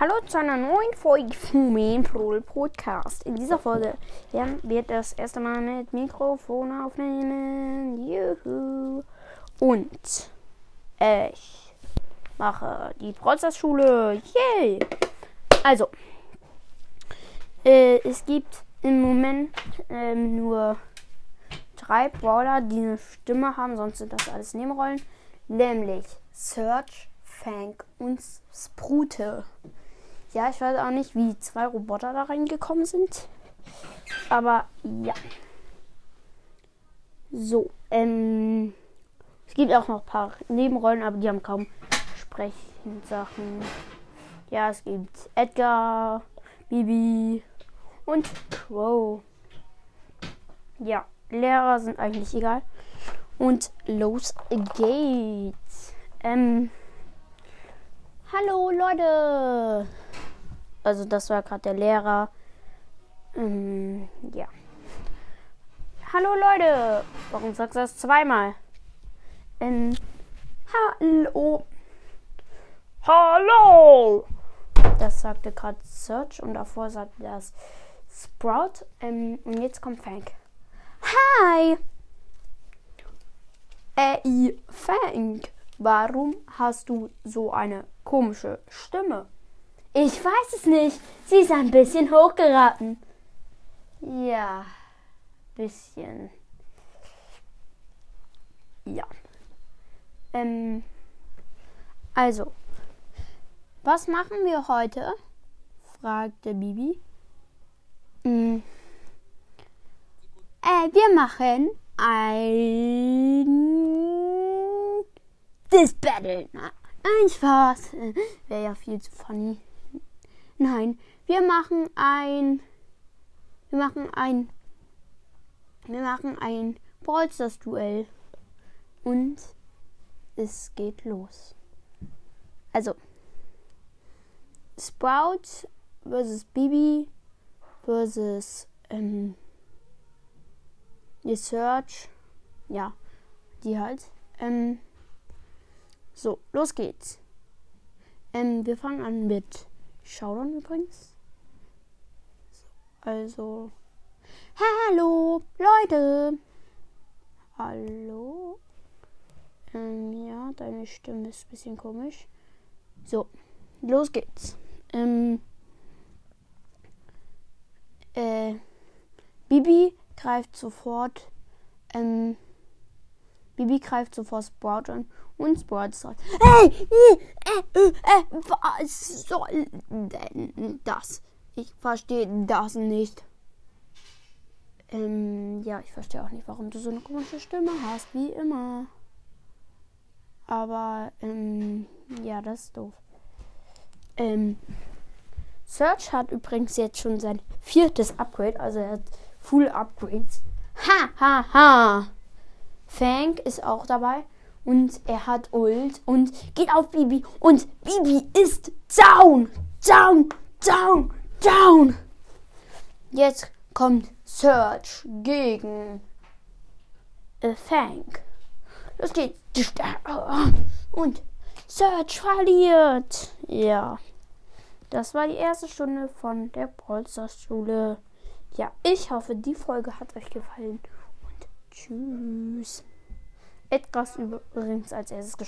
Hallo zu einer neuen Folge vom Main Pro Podcast. In dieser Folge werden wir das erste Mal mit Mikrofon aufnehmen. Juhu. Und ich mache die Prozessschule. Yay! Also, äh, es gibt im Moment ähm, nur drei Brawler, die eine Stimme haben, sonst sind das alles Nebenrollen. Nämlich Search, Fang und Sprute. Ja, ich weiß auch nicht, wie zwei Roboter da reingekommen sind. Aber ja. So, ähm. Es gibt auch noch ein paar Nebenrollen, aber die haben kaum Sprechsachen. Ja, es gibt Edgar, Bibi und Crow. Ja, Lehrer sind eigentlich egal. Und los geht's. Ähm. Hallo Leute. Also das war gerade der Lehrer. Ähm, ja. Hallo Leute. Warum sagst du das zweimal? Ähm, hallo. Hallo. Das sagte gerade Search und davor sagte das Sprout. Ähm, und jetzt kommt Fank. Hi. Ey, Fank. Warum hast du so eine komische Stimme? Ich weiß es nicht. Sie ist ein bisschen hochgeraten. Ja, bisschen. Ja. Ähm, also, was machen wir heute? fragte Bibi. Mm. Äh, wir machen ein das Battle. Ein Spaß. Wäre ja viel zu funny. Nein, wir machen ein. Wir machen ein. Wir machen ein Brawlstars-Duell. Und es geht los. Also. Sprout versus Bibi versus ähm, die Search. Ja, die halt. Ähm, so, los geht's. Ähm, wir fangen an mit Showdown übrigens. So, also. Hallo, Leute! Hallo? Ähm, ja, deine Stimme ist ein bisschen komisch. So, los geht's. Ähm, äh, Bibi greift sofort, ähm, Bibi greift sofort Sprout an und Sprout sagt, hey, äh, äh, äh, was soll denn das? Ich verstehe das nicht. Ähm, ja, ich verstehe auch nicht, warum du so eine komische Stimme hast, wie immer. Aber, ähm, ja, das ist doof. Ähm, Search hat übrigens jetzt schon sein viertes Upgrade, also er hat Full Upgrades. Ha, ha, ha. Fang ist auch dabei und er hat Ult und geht auf Bibi und Bibi ist down, down, down, down. Jetzt kommt Search gegen äh, Fang. Los geht's. Und Search verliert. Ja. Das war die erste Stunde von der Polsterschule. Ja, ich hoffe, die Folge hat euch gefallen. Tschüss. Edgar ist übrigens als erstes gestorben.